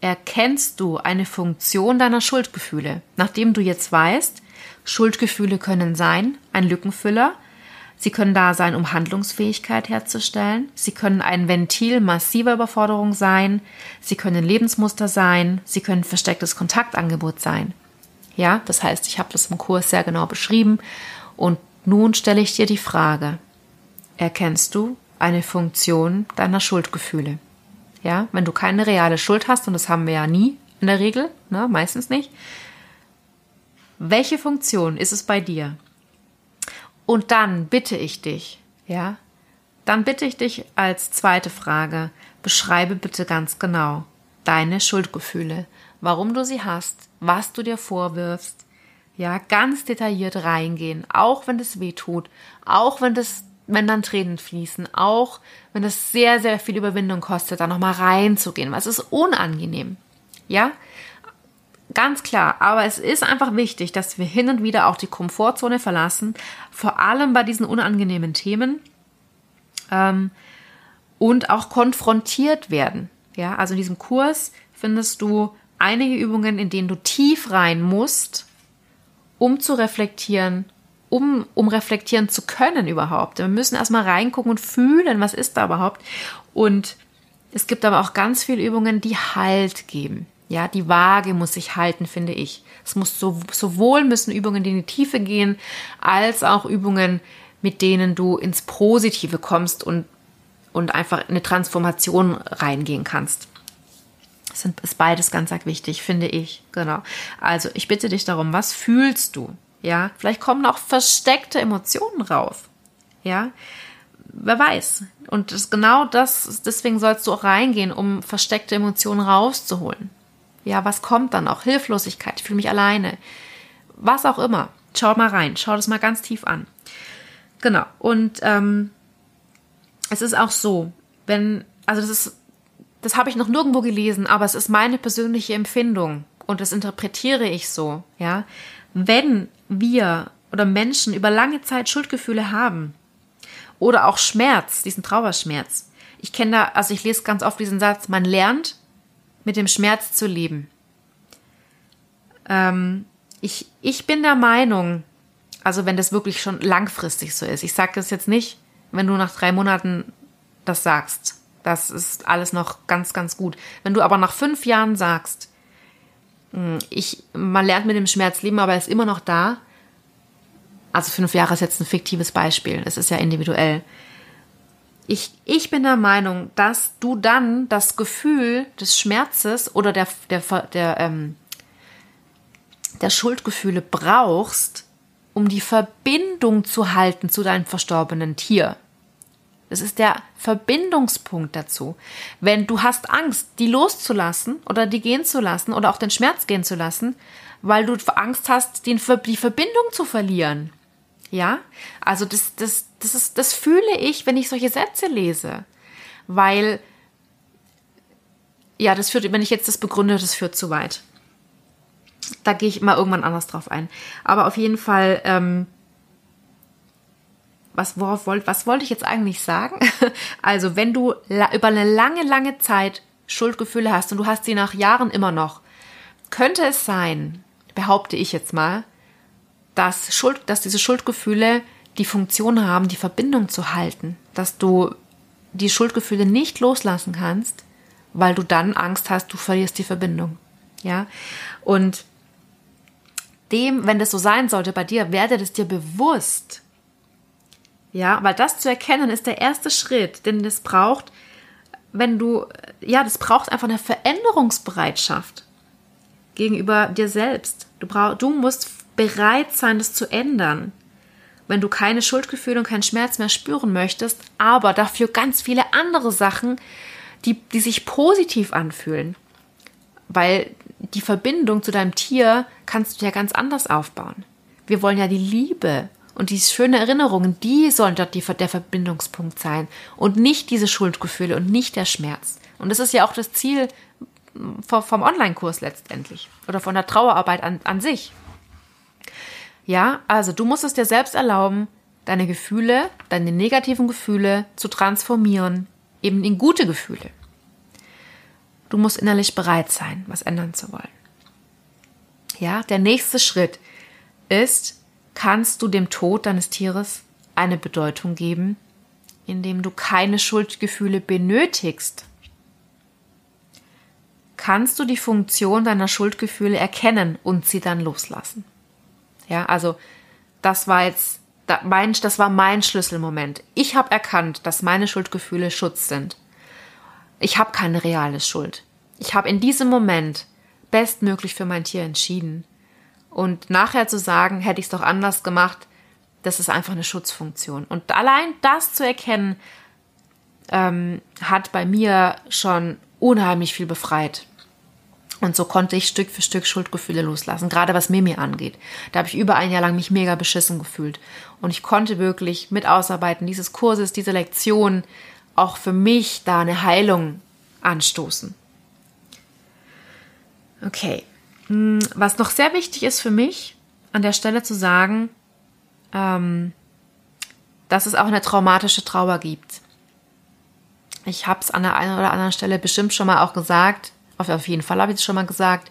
erkennst du eine Funktion deiner Schuldgefühle? Nachdem du jetzt weißt, Schuldgefühle können sein, ein Lückenfüller, sie können da sein, um Handlungsfähigkeit herzustellen, sie können ein Ventil massiver Überforderung sein, sie können Lebensmuster sein, sie können verstecktes Kontaktangebot sein. Ja, das heißt, ich habe das im Kurs sehr genau beschrieben und nun stelle ich dir die Frage, erkennst du eine Funktion deiner Schuldgefühle? Ja, wenn du keine reale Schuld hast, und das haben wir ja nie in der Regel, ne, meistens nicht, welche Funktion ist es bei dir? Und dann bitte ich dich, ja, dann bitte ich dich als zweite Frage, beschreibe bitte ganz genau deine Schuldgefühle warum du sie hast, was du dir vorwirfst. Ja, ganz detailliert reingehen, auch wenn es weh tut, auch wenn das, wenn dann Tränen fließen, auch wenn es sehr, sehr viel Überwindung kostet, da nochmal reinzugehen, weil es ist unangenehm. Ja, ganz klar. Aber es ist einfach wichtig, dass wir hin und wieder auch die Komfortzone verlassen, vor allem bei diesen unangenehmen Themen ähm, und auch konfrontiert werden. Ja, also in diesem Kurs findest du einige Übungen, in denen du tief rein musst, um zu reflektieren, um, um reflektieren zu können überhaupt. Wir müssen erstmal reingucken und fühlen, was ist da überhaupt. Und es gibt aber auch ganz viele Übungen, die Halt geben. Ja, die Waage muss sich halten, finde ich. Es muss so, sowohl müssen Übungen, die in die Tiefe gehen, als auch Übungen, mit denen du ins Positive kommst und, und einfach eine Transformation reingehen kannst sind, ist beides ganz arg wichtig, finde ich. Genau. Also ich bitte dich darum, was fühlst du? Ja, vielleicht kommen auch versteckte Emotionen raus. Ja, wer weiß. Und das, genau das, deswegen sollst du auch reingehen, um versteckte Emotionen rauszuholen. Ja, was kommt dann auch? Hilflosigkeit, ich fühle mich alleine. Was auch immer. Schau mal rein, schau das mal ganz tief an. Genau. Und ähm, es ist auch so, wenn, also das ist das habe ich noch nirgendwo gelesen, aber es ist meine persönliche Empfindung und das interpretiere ich so, ja. Wenn wir oder Menschen über lange Zeit Schuldgefühle haben oder auch Schmerz, diesen Trauerschmerz. Ich kenne da, also ich lese ganz oft diesen Satz, man lernt mit dem Schmerz zu leben. Ähm, ich, ich bin der Meinung, also wenn das wirklich schon langfristig so ist, ich sage das jetzt nicht, wenn du nach drei Monaten das sagst, das ist alles noch ganz, ganz gut. Wenn du aber nach fünf Jahren sagst, hm, ich, man lernt mit dem Schmerz leben, aber er ist immer noch da. Also fünf Jahre ist jetzt ein fiktives Beispiel. Es ist ja individuell. ich, ich bin der Meinung, dass du dann das Gefühl des Schmerzes oder der, der, der, ähm, der Schuldgefühle brauchst, um die Verbindung zu halten zu deinem verstorbenen Tier. Das ist der Verbindungspunkt dazu. Wenn du hast Angst, die loszulassen oder die gehen zu lassen oder auch den Schmerz gehen zu lassen, weil du Angst hast, die Verbindung zu verlieren. Ja? Also das, das, das ist, das fühle ich, wenn ich solche Sätze lese. Weil, ja, das führt, wenn ich jetzt das begründe, das führt zu weit. Da gehe ich immer irgendwann anders drauf ein. Aber auf jeden Fall, ähm, was, worauf wollt, was wollte ich jetzt eigentlich sagen? Also, wenn du über eine lange, lange Zeit Schuldgefühle hast und du hast sie nach Jahren immer noch, könnte es sein, behaupte ich jetzt mal, dass, Schuld, dass diese Schuldgefühle die Funktion haben, die Verbindung zu halten, dass du die Schuldgefühle nicht loslassen kannst, weil du dann Angst hast, du verlierst die Verbindung. Ja? Und dem, wenn das so sein sollte bei dir, werde das dir bewusst. Ja, weil das zu erkennen ist der erste Schritt, denn das braucht, wenn du, ja, das braucht einfach eine Veränderungsbereitschaft gegenüber dir selbst. Du, brauch, du musst bereit sein, das zu ändern. Wenn du keine Schuldgefühle und keinen Schmerz mehr spüren möchtest, aber dafür ganz viele andere Sachen, die, die sich positiv anfühlen. Weil die Verbindung zu deinem Tier kannst du ja ganz anders aufbauen. Wir wollen ja die Liebe und die schönen Erinnerungen, die sollen dort die, der Verbindungspunkt sein und nicht diese Schuldgefühle und nicht der Schmerz. Und das ist ja auch das Ziel vom Online-Kurs letztendlich oder von der Trauerarbeit an, an sich. Ja, also du musst es dir selbst erlauben, deine Gefühle, deine negativen Gefühle zu transformieren, eben in gute Gefühle. Du musst innerlich bereit sein, was ändern zu wollen. Ja, der nächste Schritt ist, kannst du dem Tod deines Tieres eine Bedeutung geben, indem du keine Schuldgefühle benötigst. Kannst du die Funktion deiner Schuldgefühle erkennen und sie dann loslassen? Ja, also das war jetzt mein, das war mein Schlüsselmoment. Ich habe erkannt, dass meine Schuldgefühle Schutz sind. Ich habe keine reale Schuld. Ich habe in diesem Moment bestmöglich für mein Tier entschieden. Und nachher zu sagen, hätte ich es doch anders gemacht, das ist einfach eine Schutzfunktion. Und allein das zu erkennen, ähm, hat bei mir schon unheimlich viel befreit. Und so konnte ich Stück für Stück Schuldgefühle loslassen, gerade was Mimi angeht. Da habe ich über ein Jahr lang mich mega beschissen gefühlt. Und ich konnte wirklich mit Ausarbeiten dieses Kurses, dieser Lektion auch für mich da eine Heilung anstoßen. Okay. Hm, was noch sehr wichtig ist für mich, an der Stelle zu sagen, ähm, dass es auch eine traumatische Trauer gibt. Ich habe es an der einen oder anderen Stelle bestimmt schon mal auch gesagt, auf jeden Fall habe ich es schon mal gesagt.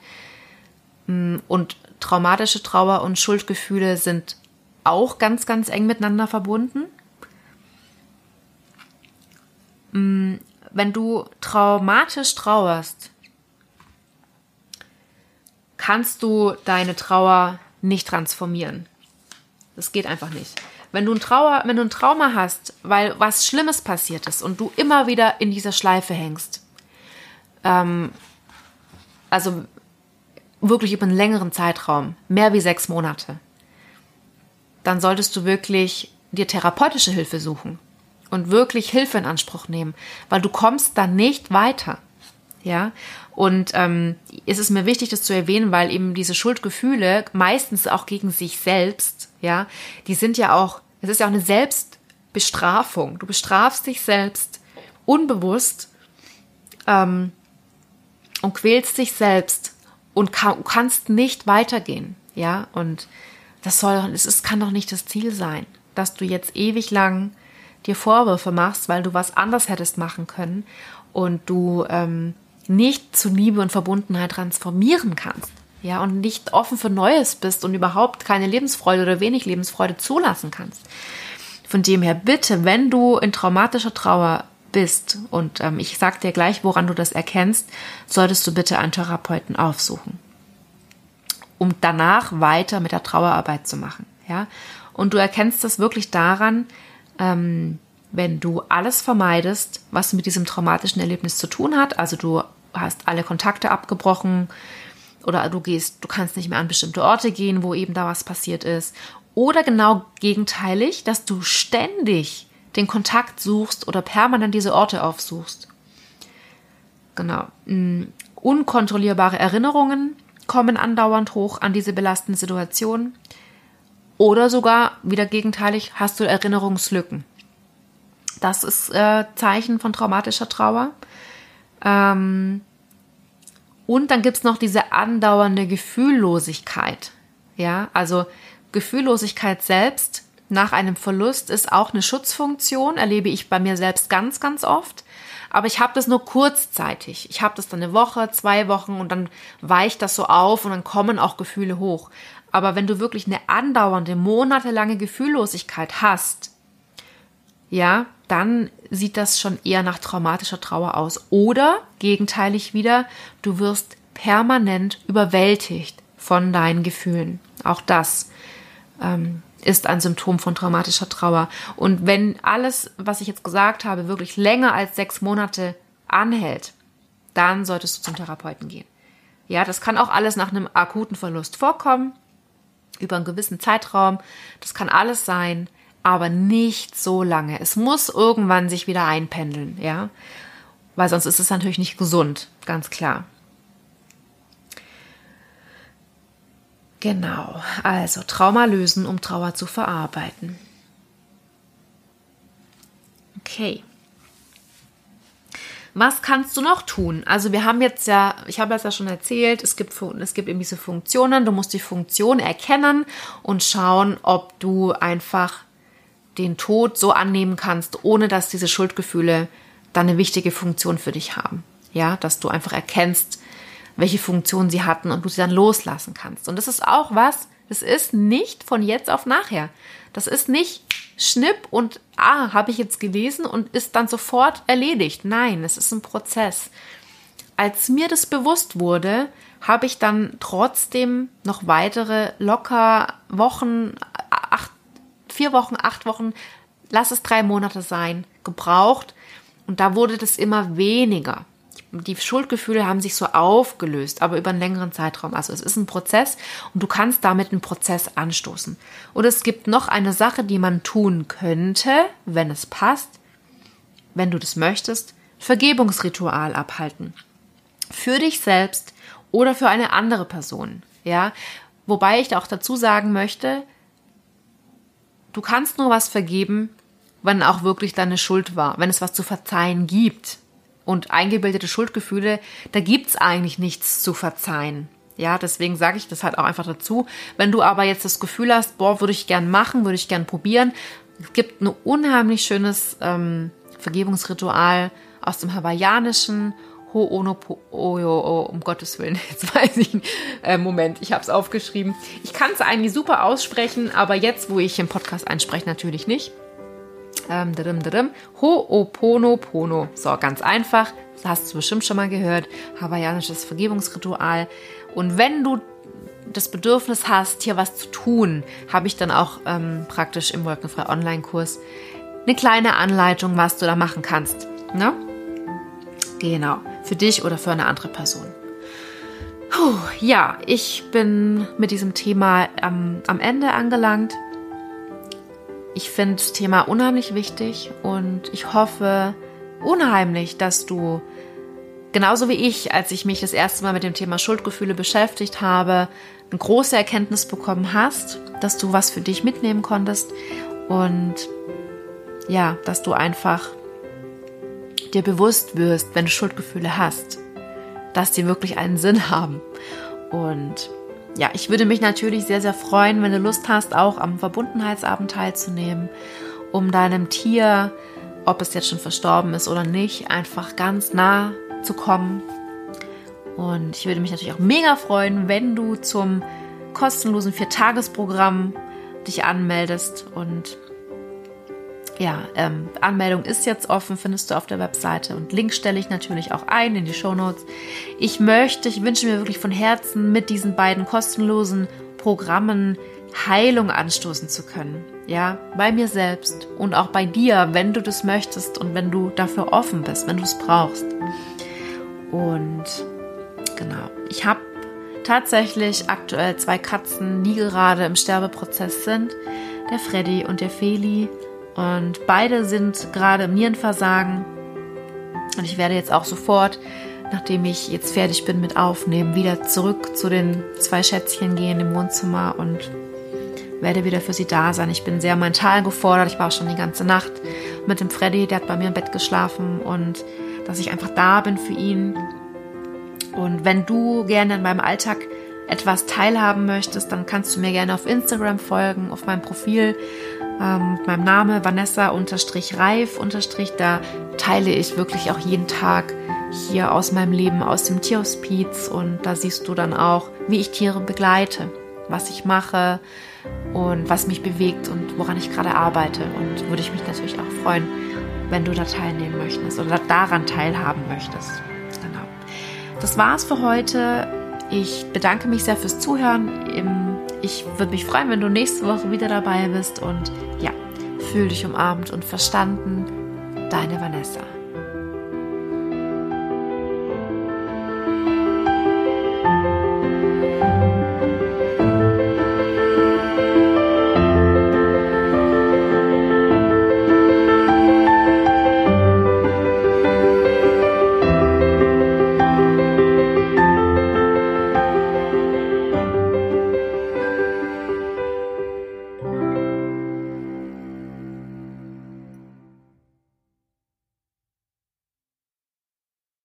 Mm, und traumatische Trauer und Schuldgefühle sind auch ganz, ganz eng miteinander verbunden. Mm, wenn du traumatisch trauerst, kannst du deine Trauer nicht transformieren. Das geht einfach nicht. Wenn du ein Trauer, wenn du ein Trauma hast, weil was Schlimmes passiert ist und du immer wieder in dieser Schleife hängst, ähm, also wirklich über einen längeren Zeitraum, mehr wie sechs Monate, dann solltest du wirklich dir therapeutische Hilfe suchen und wirklich Hilfe in Anspruch nehmen, weil du kommst dann nicht weiter. Ja, und ähm, ist es mir wichtig, das zu erwähnen, weil eben diese Schuldgefühle meistens auch gegen sich selbst, ja, die sind ja auch, es ist ja auch eine Selbstbestrafung. Du bestrafst dich selbst unbewusst ähm, und quälst dich selbst und kann, kannst nicht weitergehen. Ja, und das soll, es ist, kann doch nicht das Ziel sein, dass du jetzt ewig lang dir Vorwürfe machst, weil du was anders hättest machen können und du ähm, nicht zu Liebe und Verbundenheit transformieren kannst. Ja, und nicht offen für Neues bist und überhaupt keine Lebensfreude oder wenig Lebensfreude zulassen kannst. Von dem her bitte, wenn du in traumatischer Trauer bist, und ähm, ich sage dir gleich, woran du das erkennst, solltest du bitte einen Therapeuten aufsuchen, um danach weiter mit der Trauerarbeit zu machen. Ja? Und du erkennst das wirklich daran, ähm, wenn du alles vermeidest, was mit diesem traumatischen Erlebnis zu tun hat. Also du hast alle Kontakte abgebrochen oder du gehst, du kannst nicht mehr an bestimmte Orte gehen, wo eben da was passiert ist. Oder genau gegenteilig, dass du ständig den Kontakt suchst oder permanent diese Orte aufsuchst. Genau. Mm, unkontrollierbare Erinnerungen kommen andauernd hoch an diese belastende Situation. Oder sogar, wieder gegenteilig, hast du Erinnerungslücken. Das ist äh, Zeichen von traumatischer Trauer. Ähm, und dann gibt es noch diese andauernde Gefühllosigkeit. Ja, also Gefühllosigkeit selbst nach einem Verlust ist auch eine Schutzfunktion, erlebe ich bei mir selbst ganz, ganz oft. Aber ich habe das nur kurzzeitig. Ich habe das dann eine Woche, zwei Wochen und dann weicht das so auf und dann kommen auch Gefühle hoch. Aber wenn du wirklich eine andauernde, monatelange Gefühllosigkeit hast, ja, dann sieht das schon eher nach traumatischer Trauer aus. Oder gegenteilig wieder, du wirst permanent überwältigt von deinen Gefühlen. Auch das ähm, ist ein Symptom von traumatischer Trauer. Und wenn alles, was ich jetzt gesagt habe, wirklich länger als sechs Monate anhält, dann solltest du zum Therapeuten gehen. Ja, das kann auch alles nach einem akuten Verlust vorkommen, über einen gewissen Zeitraum. Das kann alles sein, aber nicht so lange. Es muss irgendwann sich wieder einpendeln, ja, weil sonst ist es natürlich nicht gesund, ganz klar. Genau, also Trauma lösen, um Trauer zu verarbeiten. Okay. Was kannst du noch tun? Also wir haben jetzt ja, ich habe es ja schon erzählt, es gibt, es gibt eben diese Funktionen. Du musst die Funktion erkennen und schauen, ob du einfach den Tod so annehmen kannst, ohne dass diese Schuldgefühle dann eine wichtige Funktion für dich haben. Ja, dass du einfach erkennst, welche Funktion sie hatten und du sie dann loslassen kannst. Und das ist auch was, das ist nicht von jetzt auf nachher. Das ist nicht Schnipp und ah, habe ich jetzt gelesen und ist dann sofort erledigt. Nein, es ist ein Prozess. Als mir das bewusst wurde, habe ich dann trotzdem noch weitere locker Wochen, vier Wochen, acht Wochen, lass es drei Monate sein, gebraucht. Und da wurde das immer weniger die Schuldgefühle haben sich so aufgelöst, aber über einen längeren Zeitraum. Also es ist ein Prozess und du kannst damit einen Prozess anstoßen. Und es gibt noch eine Sache, die man tun könnte, wenn es passt, wenn du das möchtest, Vergebungsritual abhalten. Für dich selbst oder für eine andere Person. Ja, wobei ich auch dazu sagen möchte, du kannst nur was vergeben, wenn auch wirklich deine Schuld war, wenn es was zu verzeihen gibt und eingebildete Schuldgefühle, da gibt's eigentlich nichts zu verzeihen. Ja, deswegen sage ich das halt auch einfach dazu. Wenn du aber jetzt das Gefühl hast, boah, würde ich gern machen, würde ich gern probieren, es gibt ein unheimlich schönes ähm, Vergebungsritual aus dem Hawaiianischen. Ho'onopo, oh, oh, oh, um Gottes Willen, jetzt weiß ich, äh, Moment, ich habe es aufgeschrieben. Ich kann es eigentlich super aussprechen, aber jetzt, wo ich im Podcast einspreche, natürlich nicht. Ähm, didim, didim. Ho'oponopono. So, ganz einfach. Das hast du bestimmt schon mal gehört. Hawaiianisches Vergebungsritual. Und wenn du das Bedürfnis hast, hier was zu tun, habe ich dann auch ähm, praktisch im Wolkenfrei Online-Kurs eine kleine Anleitung, was du da machen kannst. Ne? Genau. Für dich oder für eine andere Person. Puh, ja, ich bin mit diesem Thema ähm, am Ende angelangt. Ich finde das Thema unheimlich wichtig und ich hoffe unheimlich, dass du genauso wie ich, als ich mich das erste Mal mit dem Thema Schuldgefühle beschäftigt habe, eine große Erkenntnis bekommen hast, dass du was für dich mitnehmen konntest und ja, dass du einfach dir bewusst wirst, wenn du Schuldgefühle hast, dass die wirklich einen Sinn haben. Und ja, ich würde mich natürlich sehr, sehr freuen, wenn du Lust hast, auch am Verbundenheitsabend teilzunehmen, um deinem Tier, ob es jetzt schon verstorben ist oder nicht, einfach ganz nah zu kommen. Und ich würde mich natürlich auch mega freuen, wenn du zum kostenlosen Viertagesprogramm dich anmeldest und ja, ähm, Anmeldung ist jetzt offen, findest du auf der Webseite und Link stelle ich natürlich auch ein in die Show Notes. Ich möchte, ich wünsche mir wirklich von Herzen mit diesen beiden kostenlosen Programmen Heilung anstoßen zu können. Ja, bei mir selbst und auch bei dir, wenn du das möchtest und wenn du dafür offen bist, wenn du es brauchst. Und genau, ich habe tatsächlich aktuell zwei Katzen, die gerade im Sterbeprozess sind, der Freddy und der Feli. Und beide sind gerade im Nierenversagen. Und ich werde jetzt auch sofort, nachdem ich jetzt fertig bin mit Aufnehmen, wieder zurück zu den zwei Schätzchen gehen im Wohnzimmer und werde wieder für sie da sein. Ich bin sehr mental gefordert. Ich war auch schon die ganze Nacht mit dem Freddy, der hat bei mir im Bett geschlafen und dass ich einfach da bin für ihn. Und wenn du gerne in meinem Alltag etwas teilhaben möchtest, dann kannst du mir gerne auf Instagram folgen, auf meinem Profil ähm, mit meinem Name Vanessa-Reif- da teile ich wirklich auch jeden Tag hier aus meinem Leben, aus dem Tierhospiz und da siehst du dann auch, wie ich Tiere begleite, was ich mache und was mich bewegt und woran ich gerade arbeite und würde ich mich natürlich auch freuen, wenn du da teilnehmen möchtest oder daran teilhaben möchtest. Genau. Das war's für heute. Ich bedanke mich sehr fürs Zuhören. Ich würde mich freuen, wenn du nächste Woche wieder dabei bist und ja, fühl dich umarmt und verstanden. Deine Vanessa.